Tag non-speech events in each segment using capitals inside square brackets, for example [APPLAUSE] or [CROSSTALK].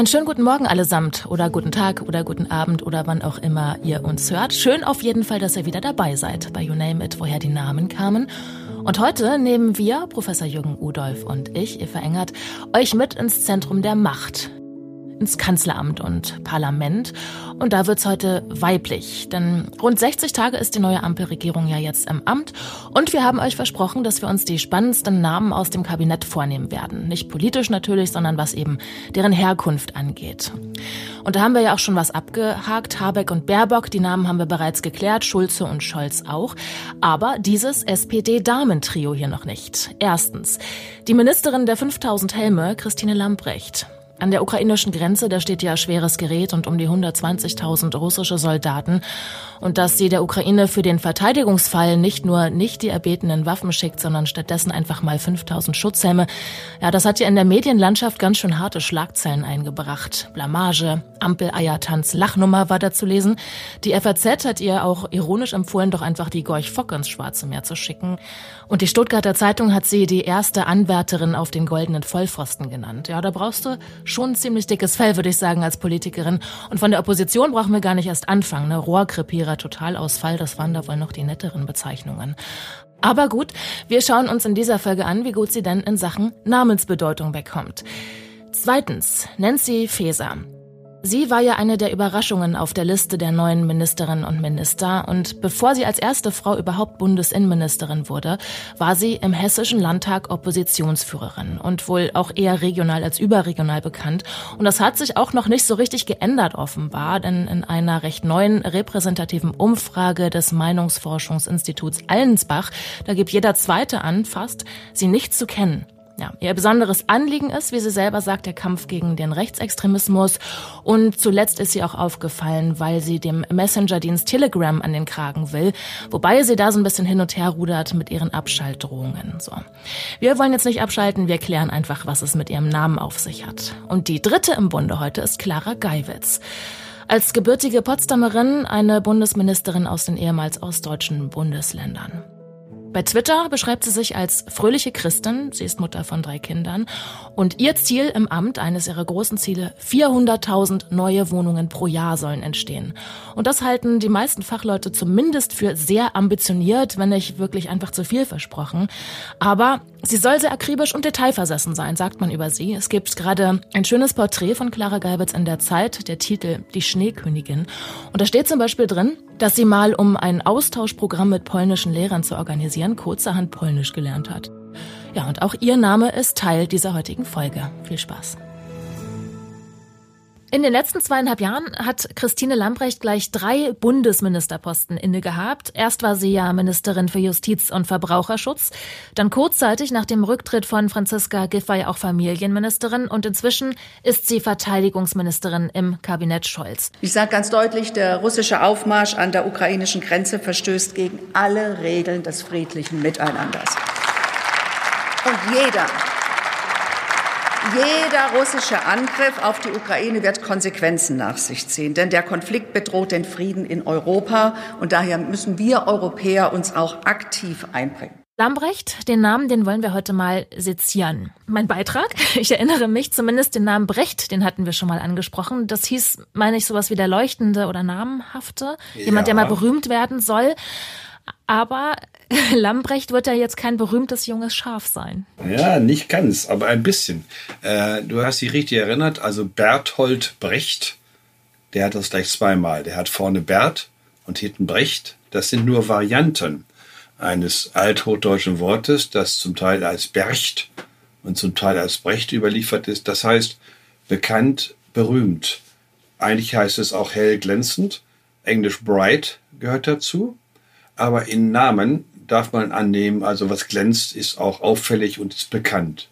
Einen schönen guten Morgen allesamt oder guten Tag oder guten Abend oder wann auch immer ihr uns hört. Schön auf jeden Fall, dass ihr wieder dabei seid bei You Name It, woher die Namen kamen. Und heute nehmen wir, Professor Jürgen Udolf und ich, Eva Engert, euch mit ins Zentrum der Macht, ins Kanzleramt und Parlament. Und da wird's heute weiblich. Denn rund 60 Tage ist die neue Ampelregierung ja jetzt im Amt. Und wir haben euch versprochen, dass wir uns die spannendsten Namen aus dem Kabinett vornehmen werden. Nicht politisch natürlich, sondern was eben deren Herkunft angeht. Und da haben wir ja auch schon was abgehakt. Habeck und Baerbock, die Namen haben wir bereits geklärt. Schulze und Scholz auch. Aber dieses SPD-Damentrio hier noch nicht. Erstens. Die Ministerin der 5000 Helme, Christine Lambrecht. An der ukrainischen Grenze, da steht ja schweres Gerät und um die 120.000 russische Soldaten. Und dass sie der Ukraine für den Verteidigungsfall nicht nur nicht die erbetenen Waffen schickt, sondern stattdessen einfach mal 5000 Schutzhelme. Ja, das hat ja in der Medienlandschaft ganz schön harte Schlagzeilen eingebracht. Blamage, Ampeleiertanz, Lachnummer war da zu lesen. Die FAZ hat ihr auch ironisch empfohlen, doch einfach die Gorch Fock ins Schwarze Meer zu schicken. Und die Stuttgarter Zeitung hat sie die erste Anwärterin auf den goldenen Vollpfosten genannt. Ja, da brauchst du schon ziemlich dickes Fell, würde ich sagen, als Politikerin. Und von der Opposition brauchen wir gar nicht erst anfangen. Ne? Rohrkrepierer, Totalausfall, das waren da wohl noch die netteren Bezeichnungen. Aber gut, wir schauen uns in dieser Folge an, wie gut sie denn in Sachen Namensbedeutung wegkommt. Zweitens, Nancy Faeser. Sie war ja eine der Überraschungen auf der Liste der neuen Ministerinnen und Minister und bevor sie als erste Frau überhaupt Bundesinnenministerin wurde, war sie im Hessischen Landtag Oppositionsführerin und wohl auch eher regional als überregional bekannt. Und das hat sich auch noch nicht so richtig geändert offenbar, denn in einer recht neuen repräsentativen Umfrage des Meinungsforschungsinstituts Allensbach, da gibt jeder Zweite an, fast, sie nicht zu kennen. Ja, ihr besonderes Anliegen ist, wie sie selber sagt, der Kampf gegen den Rechtsextremismus. Und zuletzt ist sie auch aufgefallen, weil sie dem Messenger-Dienst Telegram an den Kragen will, wobei sie da so ein bisschen hin und her rudert mit ihren Abschaltdrohungen. So. Wir wollen jetzt nicht abschalten, wir klären einfach, was es mit ihrem Namen auf sich hat. Und die dritte im Bunde heute ist Clara Geiwitz. Als gebürtige Potsdamerin eine Bundesministerin aus den ehemals ostdeutschen Bundesländern. Bei Twitter beschreibt sie sich als fröhliche Christin. Sie ist Mutter von drei Kindern. Und ihr Ziel im Amt, eines ihrer großen Ziele, 400.000 neue Wohnungen pro Jahr sollen entstehen. Und das halten die meisten Fachleute zumindest für sehr ambitioniert, wenn nicht wirklich einfach zu viel versprochen. Aber Sie soll sehr akribisch und detailversessen sein, sagt man über sie. Es gibt gerade ein schönes Porträt von Clara Geibitz in der Zeit, der Titel Die Schneekönigin. Und da steht zum Beispiel drin, dass sie mal, um ein Austauschprogramm mit polnischen Lehrern zu organisieren, kurzerhand Polnisch gelernt hat. Ja, und auch ihr Name ist Teil dieser heutigen Folge. Viel Spaß. In den letzten zweieinhalb Jahren hat Christine Lambrecht gleich drei Bundesministerposten inne gehabt. Erst war sie ja Ministerin für Justiz und Verbraucherschutz, dann kurzzeitig nach dem Rücktritt von Franziska Giffey auch Familienministerin und inzwischen ist sie Verteidigungsministerin im Kabinett Scholz. Ich sage ganz deutlich, der russische Aufmarsch an der ukrainischen Grenze verstößt gegen alle Regeln des friedlichen Miteinanders. Und jeder, jeder russische Angriff auf die Ukraine wird Konsequenzen nach sich ziehen, denn der Konflikt bedroht den Frieden in Europa und daher müssen wir Europäer uns auch aktiv einbringen. Lambrecht, den Namen, den wollen wir heute mal sezieren. Mein Beitrag, ich erinnere mich zumindest den Namen Brecht, den hatten wir schon mal angesprochen. Das hieß, meine ich, sowas wie der Leuchtende oder Namenhafte. Ja. Jemand, der mal berühmt werden soll. Aber [LAUGHS] Lambrecht wird ja jetzt kein berühmtes junges Schaf sein. Ja, nicht ganz, aber ein bisschen. Äh, du hast dich richtig erinnert, also Berthold Brecht, der hat das gleich zweimal. Der hat vorne Bert und hinten Brecht. Das sind nur Varianten eines althochdeutschen Wortes, das zum Teil als Bercht und zum Teil als Brecht überliefert ist. Das heißt bekannt, berühmt. Eigentlich heißt es auch hell glänzend. Englisch bright gehört dazu. Aber in Namen darf man annehmen, also was glänzt, ist auch auffällig und ist bekannt.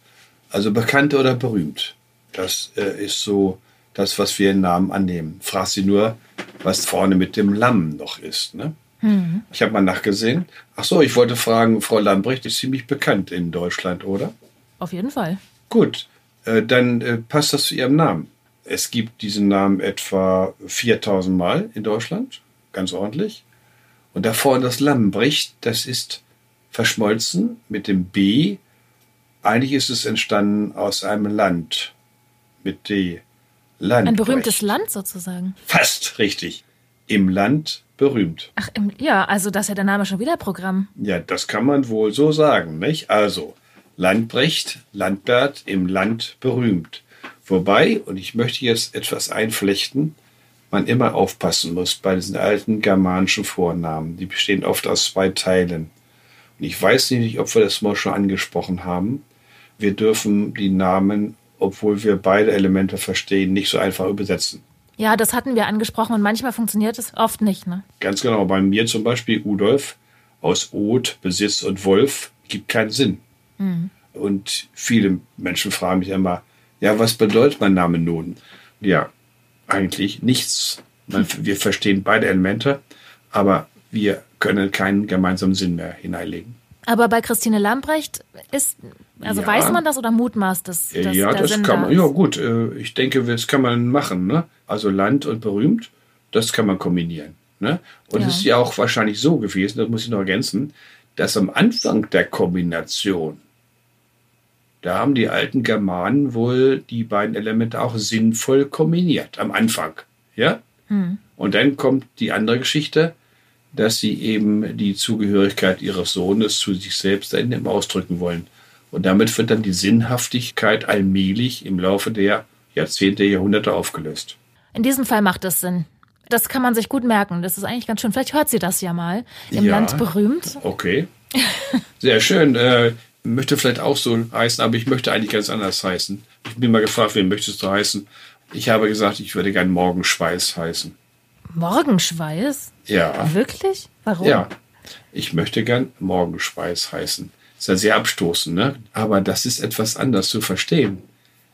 Also bekannt oder berühmt. Das äh, ist so das, was wir in Namen annehmen. Frag sie nur, was vorne mit dem Lamm noch ist. Ne? Mhm. Ich habe mal nachgesehen. Ach so, ich wollte fragen, Frau Lambrecht ist ziemlich bekannt in Deutschland, oder? Auf jeden Fall. Gut, äh, dann äh, passt das zu Ihrem Namen. Es gibt diesen Namen etwa 4000 Mal in Deutschland, ganz ordentlich. Und da vorne das Lamm bricht, das ist verschmolzen mit dem B. Eigentlich ist es entstanden aus einem Land mit D. Landbrecht. Ein berühmtes Land sozusagen. Fast richtig. Im Land berühmt. Ach, im, ja, also das ist ja der Name schon wieder Programm. Ja, das kann man wohl so sagen, nicht? Also, Landbrecht, Landbert, im Land berühmt. Wobei, und ich möchte jetzt etwas einflechten, man immer aufpassen muss bei diesen alten germanischen Vornamen. Die bestehen oft aus zwei Teilen. Und ich weiß nicht, ob wir das mal schon angesprochen haben. Wir dürfen die Namen, obwohl wir beide Elemente verstehen, nicht so einfach übersetzen. Ja, das hatten wir angesprochen und manchmal funktioniert es oft nicht. Ne? Ganz genau. Bei mir zum Beispiel Udolf aus Od, Besitz und Wolf gibt keinen Sinn. Mhm. Und viele Menschen fragen mich immer, ja, was bedeutet mein Name nun? Ja, eigentlich nichts. Wir verstehen beide Elemente, aber wir können keinen gemeinsamen Sinn mehr hineinlegen. Aber bei Christine Lambrecht ist, also ja. weiß man das oder mutmaßt das? Dass ja, das Sinn kann man. Ja, gut. Äh, ich denke, das kann man machen. Ne? Also Land und berühmt, das kann man kombinieren. Ne? Und ja. es ist ja auch wahrscheinlich so gewesen, das muss ich noch ergänzen, dass am Anfang der Kombination da haben die alten Germanen wohl die beiden Elemente auch sinnvoll kombiniert am Anfang. Ja? Hm. Und dann kommt die andere Geschichte, dass sie eben die Zugehörigkeit ihres Sohnes zu sich selbst dann ausdrücken wollen. Und damit wird dann die Sinnhaftigkeit allmählich im Laufe der Jahrzehnte, Jahrhunderte aufgelöst. In diesem Fall macht es Sinn. Das kann man sich gut merken. Das ist eigentlich ganz schön. Vielleicht hört sie das ja mal. Im ja, Land berühmt. Okay. Sehr schön. Äh, möchte vielleicht auch so heißen, aber ich möchte eigentlich ganz anders heißen. Ich bin mal gefragt, wen möchtest du heißen? Ich habe gesagt, ich würde gern Morgenschweiß heißen. Morgenschweiß? Ja. Wirklich? Warum? Ja. Ich möchte gern Morgenschweiß heißen. Ist ja sehr abstoßend, ne? Aber das ist etwas anders zu verstehen.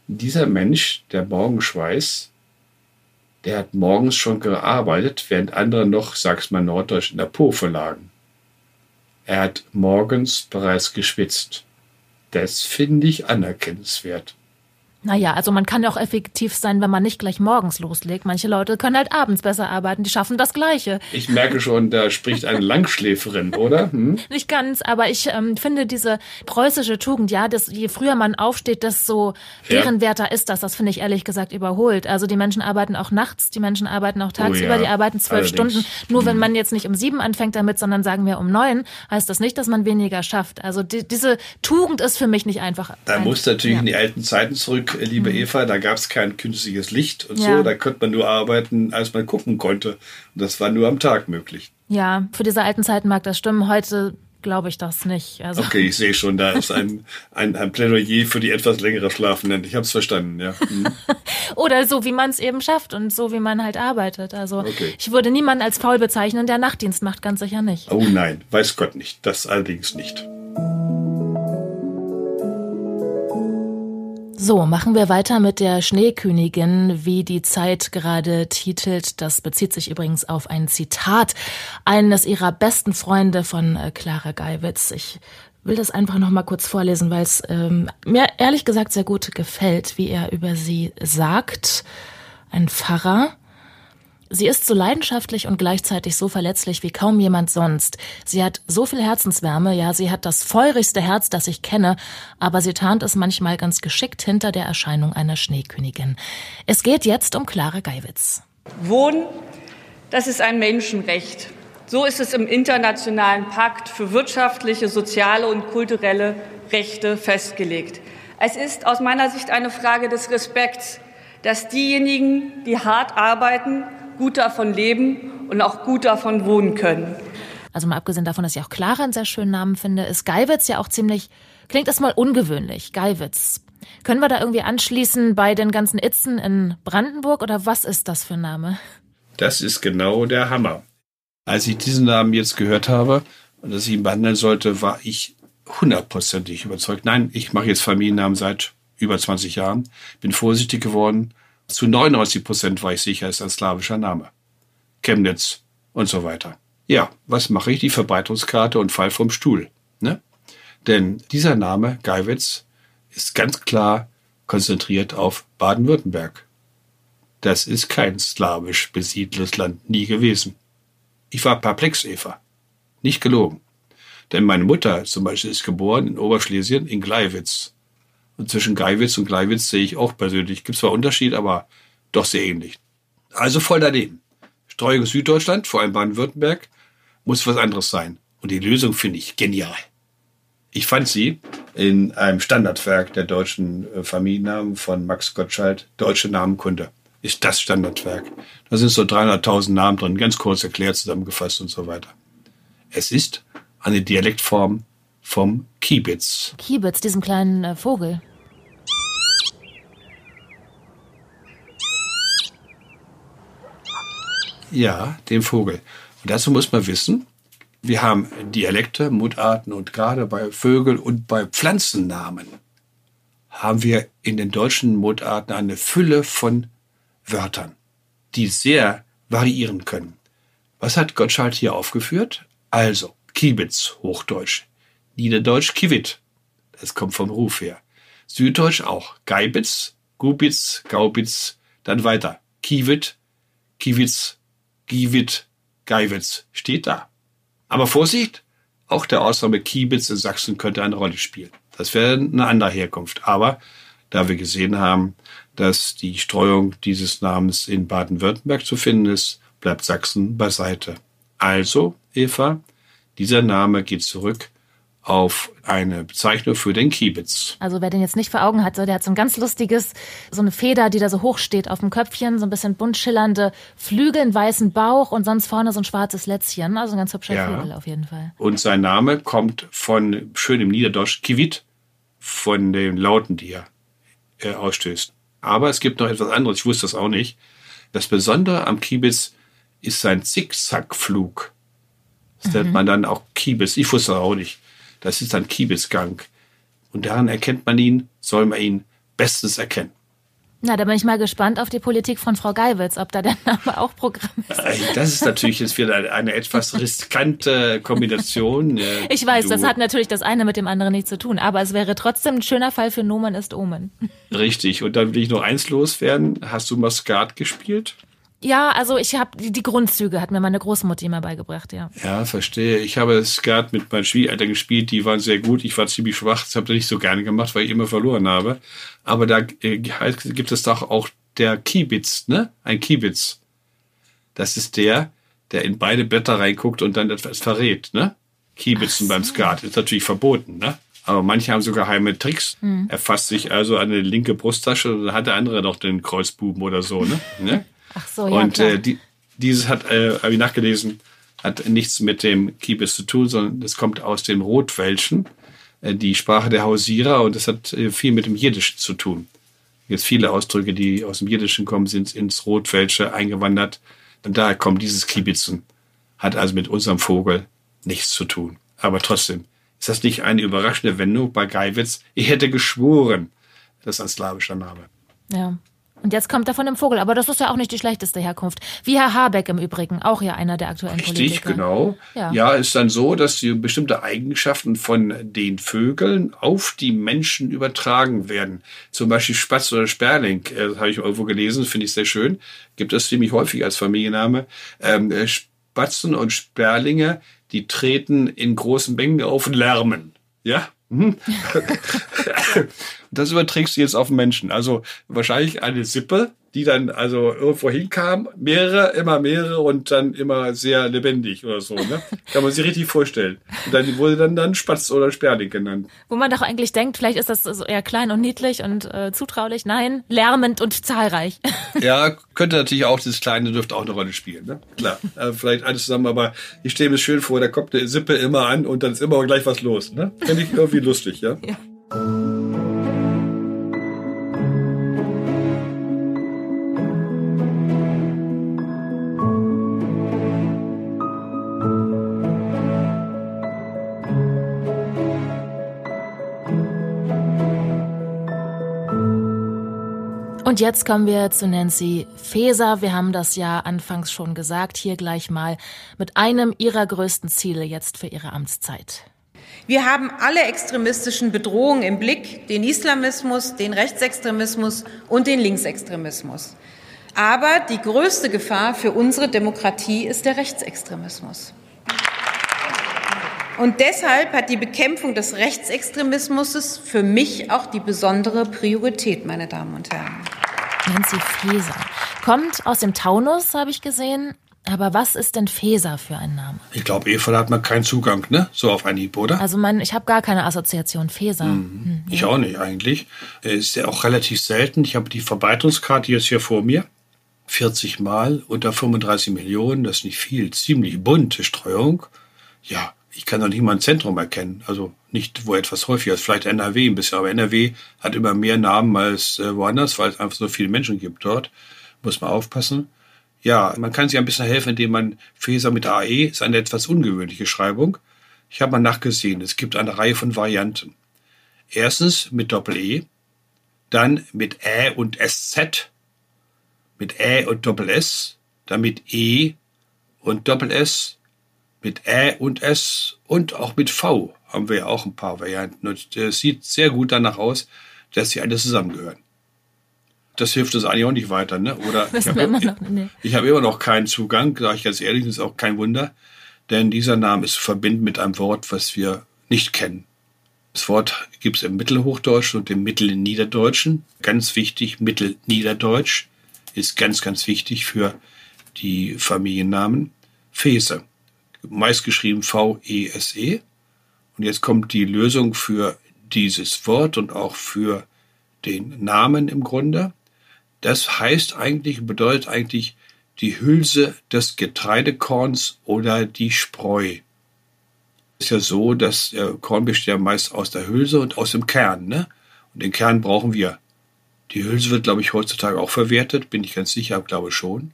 Dieser Mensch, der Morgenschweiß, der hat morgens schon gearbeitet, während andere noch, sag's mal norddeutsch, in der Pofe lagen. Er hat morgens bereits geschwitzt. Das finde ich anerkennenswert. Naja, also man kann ja auch effektiv sein, wenn man nicht gleich morgens loslegt. Manche Leute können halt abends besser arbeiten, die schaffen das Gleiche. Ich merke schon, da spricht eine Langschläferin, oder? Hm? [LAUGHS] Nicht ganz, aber ich ähm, finde diese preußische Tugend, ja, dass je früher man aufsteht, desto ehrenwerter ist das. Das finde ich ehrlich gesagt überholt. Also die Menschen arbeiten auch nachts, die Menschen arbeiten auch tagsüber, oh ja, die arbeiten zwölf Stunden. Nur hm. wenn man jetzt nicht um sieben anfängt damit, sondern sagen wir um neun, heißt das nicht, dass man weniger schafft. Also die, diese Tugend ist für mich nicht einfach. Da muss natürlich ja. in die alten Zeiten zurück liebe mhm. Eva, da gab es kein künstliches Licht und ja. so. Da konnte man nur arbeiten, als man gucken konnte. Und das war nur am Tag möglich. Ja, für diese alten Zeiten mag das stimmen. Heute glaube ich das nicht. Also. Okay, ich sehe schon, da ist ein, ein, ein Plädoyer für die etwas längere Schlafenden. Ich habe es verstanden, ja. Mhm. [LAUGHS] Oder so, wie man es eben schafft und so, wie man halt arbeitet. Also okay. ich würde niemanden als faul bezeichnen, der Nachtdienst macht, ganz sicher nicht. Oh nein, weiß Gott nicht. Das allerdings nicht. So, machen wir weiter mit der Schneekönigin, wie die Zeit gerade titelt. Das bezieht sich übrigens auf ein Zitat eines ihrer besten Freunde von äh, Clara Geiwitz. Ich will das einfach noch mal kurz vorlesen, weil es ähm, mir ehrlich gesagt sehr gut gefällt, wie er über sie sagt. Ein Pfarrer. Sie ist so leidenschaftlich und gleichzeitig so verletzlich wie kaum jemand sonst. Sie hat so viel Herzenswärme, ja, sie hat das feurigste Herz, das ich kenne, aber sie tarnt es manchmal ganz geschickt hinter der Erscheinung einer Schneekönigin. Es geht jetzt um Clara Geiwitz. Wohnen, das ist ein Menschenrecht. So ist es im internationalen Pakt für wirtschaftliche, soziale und kulturelle Rechte festgelegt. Es ist aus meiner Sicht eine Frage des Respekts, dass diejenigen, die hart arbeiten, gut davon leben und auch gut davon wohnen können. Also mal abgesehen davon, dass ich auch Clara einen sehr schönen Namen finde, ist Geiwitz ja auch ziemlich, klingt erstmal ungewöhnlich, Geiwitz. Können wir da irgendwie anschließen bei den ganzen Itzen in Brandenburg oder was ist das für ein Name? Das ist genau der Hammer. Als ich diesen Namen jetzt gehört habe und dass ich ihn behandeln sollte, war ich hundertprozentig überzeugt. Nein, ich mache jetzt Familiennamen seit über 20 Jahren, bin vorsichtig geworden zu 99 Prozent war ich sicher, ist ein slawischer Name. Chemnitz und so weiter. Ja, was mache ich? Die Verbreitungskarte und fall vom Stuhl. Ne? Denn dieser Name, Geiwitz, ist ganz klar konzentriert auf Baden-Württemberg. Das ist kein slawisch besiedeltes Land nie gewesen. Ich war perplex, Eva. Nicht gelogen. Denn meine Mutter zum Beispiel ist geboren in Oberschlesien in Gleiwitz. Und zwischen Geiwitz und Gleiwitz sehe ich auch persönlich. Gibt zwar Unterschied, aber doch sehr ähnlich. Also voll daneben. Streuung Süddeutschland, vor allem Baden-Württemberg, muss was anderes sein. Und die Lösung finde ich genial. Ich fand sie in einem Standardwerk der deutschen äh, Familiennamen von Max Gottschalk, Deutsche Namenkunde. Ist das Standardwerk. Da sind so 300.000 Namen drin, ganz kurz erklärt, zusammengefasst und so weiter. Es ist eine Dialektform vom Kiebitz. Kiebitz, diesem kleinen äh, Vogel. Ja, dem Vogel. Und dazu muss man wissen, wir haben Dialekte, Mutarten und gerade bei Vögel und bei Pflanzennamen haben wir in den deutschen Mutarten eine Fülle von Wörtern, die sehr variieren können. Was hat Gottschalk hier aufgeführt? Also, Kiebitz, Hochdeutsch. Niederdeutsch, Kiewit. Das kommt vom Ruf her. Süddeutsch auch. Geibitz, Gubitz, Gaubitz, dann weiter. Kiewit, Kiewitz, Giewit, Geiwitz. Steht da. Aber Vorsicht, auch der Ortsname Kiebitz in Sachsen könnte eine Rolle spielen. Das wäre eine andere Herkunft. Aber da wir gesehen haben, dass die Streuung dieses Namens in Baden-Württemberg zu finden ist, bleibt Sachsen beiseite. Also, Eva, dieser Name geht zurück auf eine Bezeichnung für den Kiebitz. Also wer den jetzt nicht vor Augen hat, der hat so ein ganz lustiges, so eine Feder, die da so hoch steht auf dem Köpfchen, so ein bisschen bunt schillernde Flügel, einen weißen Bauch und sonst vorne so ein schwarzes Lätzchen. Also ein ganz hübscher ja. Vogel auf jeden Fall. Und sein Name kommt von, schön im Niederdeutsch, Kiewit, von den Lauten, die er, er ausstößt. Aber es gibt noch etwas anderes, ich wusste das auch nicht. Das Besondere am Kiebitz ist sein Zickzackflug. Das mhm. nennt man dann auch Kiebitz. Ich wusste das auch nicht. Das ist ein Kiebitzgang. Und daran erkennt man ihn, soll man ihn bestens erkennen. Na, da bin ich mal gespannt auf die Politik von Frau Geiwitz, ob da der Name auch Programm ist. Das ist natürlich jetzt wieder eine etwas riskante Kombination. Ich weiß, du. das hat natürlich das eine mit dem anderen nichts zu tun, aber es wäre trotzdem ein schöner Fall für Nomen ist Omen. Richtig, und dann will ich noch eins loswerden. Hast du Maskat gespielt? Ja, also ich habe die, die, Grundzüge hat mir meine Großmutter immer beigebracht, ja. Ja, verstehe. Ich habe Skat mit meinen Schwiegereltern gespielt, die waren sehr gut. Ich war ziemlich schwach, das habe ich nicht so gerne gemacht, weil ich immer verloren habe. Aber da äh, gibt es doch auch der Kiebitz, ne? Ein Kiebitz. Das ist der, der in beide Blätter reinguckt und dann etwas verrät, ne? Kiebitzen so. beim Skat ist natürlich verboten, ne? Aber manche haben sogar geheime Tricks. Hm. Er fasst sich also an eine linke Brusttasche und dann hat der andere noch den Kreuzbuben oder so, ne? ne? Ach so, ja. Und äh, die, dieses hat, äh, habe ich nachgelesen, hat nichts mit dem Kiebis zu tun, sondern es kommt aus dem Rotwelschen, äh, die Sprache der Hausierer, und es hat äh, viel mit dem Jiddischen zu tun. Jetzt viele Ausdrücke, die aus dem Jiddischen kommen, sind ins Rotwelsche eingewandert. Und daher kommt dieses Kiebitzen. Hat also mit unserem Vogel nichts zu tun. Aber trotzdem, ist das nicht eine überraschende Wendung bei Geiwitz? Ich hätte geschworen, das ist ein slawischer Name. Ja, und jetzt kommt er von einem Vogel. Aber das ist ja auch nicht die schlechteste Herkunft. Wie Herr Habeck im Übrigen, auch ja einer der aktuellen Richtig, Politiker. Richtig, genau. Ja. ja, ist dann so, dass die bestimmte Eigenschaften von den Vögeln auf die Menschen übertragen werden. Zum Beispiel Spatz oder Sperling, äh, das habe ich irgendwo gelesen, finde ich sehr schön. Gibt es ziemlich häufig als Familienname. Ähm, äh, Spatzen und Sperlinge, die treten in großen Mengen auf und lärmen. Ja. [LAUGHS] das überträgst du jetzt auf Menschen. Also wahrscheinlich eine Sippe, die dann also irgendwo hinkam, mehrere, immer mehrere und dann immer sehr lebendig oder so. Ne? [LAUGHS] Kann man sich richtig vorstellen. Und dann wurde dann dann Spatz oder Sperling genannt. Wo man doch eigentlich denkt, vielleicht ist das so eher klein und niedlich und äh, zutraulich. Nein, lärmend und zahlreich. [LAUGHS] Ja, könnte natürlich auch, das Kleine dürfte auch eine Rolle spielen. Ne? Klar, äh, vielleicht alles zusammen, aber ich stelle mir schön vor, da kommt eine Sippe immer an und dann ist immer gleich was los. Ne? Finde ich irgendwie lustig, ja. ja. Und jetzt kommen wir zu Nancy Faeser. Wir haben das ja anfangs schon gesagt, hier gleich mal mit einem ihrer größten Ziele jetzt für ihre Amtszeit. Wir haben alle extremistischen Bedrohungen im Blick, den Islamismus, den Rechtsextremismus und den Linksextremismus. Aber die größte Gefahr für unsere Demokratie ist der Rechtsextremismus. Und deshalb hat die Bekämpfung des Rechtsextremismus für mich auch die besondere Priorität, meine Damen und Herren. Nancy Faeser. Kommt aus dem Taunus, habe ich gesehen. Aber was ist denn Feser für ein Name? Ich glaube, Eva, da hat man keinen Zugang, ne? So auf Anhieb, oder? Also mein, ich habe gar keine Assoziation. Feser. Mhm. Hm, ich auch nicht eigentlich. Ist ja auch relativ selten. Ich habe die Verbreitungskarte jetzt hier vor mir. 40 Mal unter 35 Millionen, das ist nicht viel. Ziemlich bunte Streuung. Ja, ich kann doch nicht mal ein Zentrum erkennen. Also nicht, wo etwas häufiger ist. Vielleicht NRW ein bisschen, aber NRW hat immer mehr Namen als äh, woanders, weil es einfach so viele Menschen gibt dort. Muss man aufpassen. Ja, man kann sich ein bisschen helfen, indem man Feser mit AE ist eine etwas ungewöhnliche Schreibung. Ich habe mal nachgesehen, es gibt eine Reihe von Varianten. Erstens mit Doppel-E, dann mit Ä und SZ, mit Ä und Doppel-S, dann mit E und Doppel-S, mit Ä und S und auch mit V haben wir ja auch ein paar Varianten. Und es sieht sehr gut danach aus, dass sie alle zusammengehören das hilft uns eigentlich auch nicht weiter. Ne? Oder ich habe immer, noch, nee. ich hab immer noch keinen Zugang, sage ich ganz ehrlich, das ist auch kein Wunder, denn dieser Name ist verbunden mit einem Wort, was wir nicht kennen. Das Wort gibt es im Mittelhochdeutschen und im Mittelniederdeutschen. Ganz wichtig, Mittelniederdeutsch ist ganz, ganz wichtig für die Familiennamen. Fese, meist geschrieben V-E-S-E. -E. Und jetzt kommt die Lösung für dieses Wort und auch für den Namen im Grunde. Das heißt eigentlich, bedeutet eigentlich die Hülse des Getreidekorns oder die Spreu. Ist ja so, dass der Korn besteht ja meist aus der Hülse und aus dem Kern, ne? Und den Kern brauchen wir. Die Hülse wird, glaube ich, heutzutage auch verwertet, bin ich ganz sicher, glaube schon.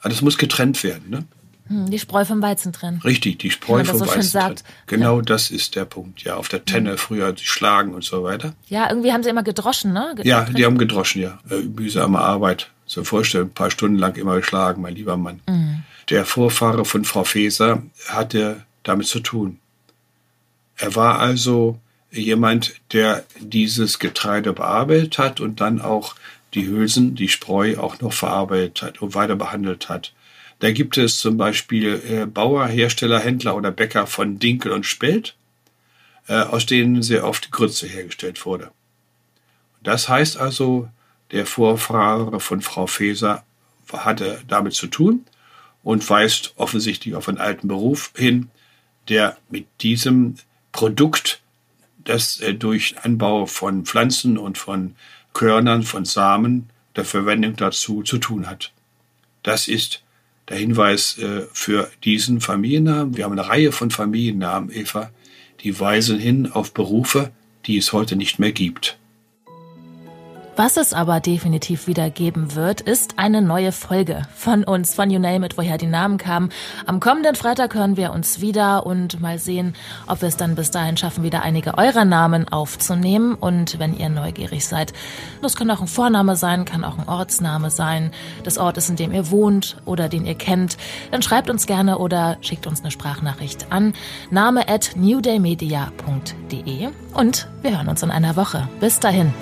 Aber das muss getrennt werden, ne? Hm, die Spreu vom Weizen trennen. Richtig, die Spreu vom so Weizen trennen. Genau ja. das ist der Punkt. Ja, auf der Tenne früher die schlagen und so weiter. Ja, irgendwie haben sie immer gedroschen, ne? Ja, die haben gedroschen, ja. Äh, mühsame Arbeit. So vorstellen, ein paar Stunden lang immer geschlagen, mein lieber Mann. Mhm. Der Vorfahre von Frau Feser hatte damit zu tun. Er war also jemand, der dieses Getreide bearbeitet hat und dann auch die Hülsen, die Spreu auch noch verarbeitet hat und weiter behandelt hat. Da gibt es zum Beispiel äh, Bauer, Hersteller, Händler oder Bäcker von Dinkel und Spelt, äh, aus denen sehr oft Grütze hergestellt wurde. Das heißt also, der Vorfahre von Frau Feser hatte damit zu tun und weist offensichtlich auf einen alten Beruf hin, der mit diesem Produkt, das äh, durch Anbau von Pflanzen und von Körnern, von Samen, der Verwendung dazu zu tun hat. Das ist der Hinweis äh, für diesen Familiennamen. Wir haben eine Reihe von Familiennamen, Eva, die weisen hin auf Berufe, die es heute nicht mehr gibt. Was es aber definitiv wieder geben wird, ist eine neue Folge von uns, von You Name It, woher die Namen kamen. Am kommenden Freitag hören wir uns wieder und mal sehen, ob wir es dann bis dahin schaffen, wieder einige eurer Namen aufzunehmen. Und wenn ihr neugierig seid, das kann auch ein Vorname sein, kann auch ein Ortsname sein, des Ortes, in dem ihr wohnt oder den ihr kennt, dann schreibt uns gerne oder schickt uns eine Sprachnachricht an name at newdaymedia.de und wir hören uns in einer Woche. Bis dahin.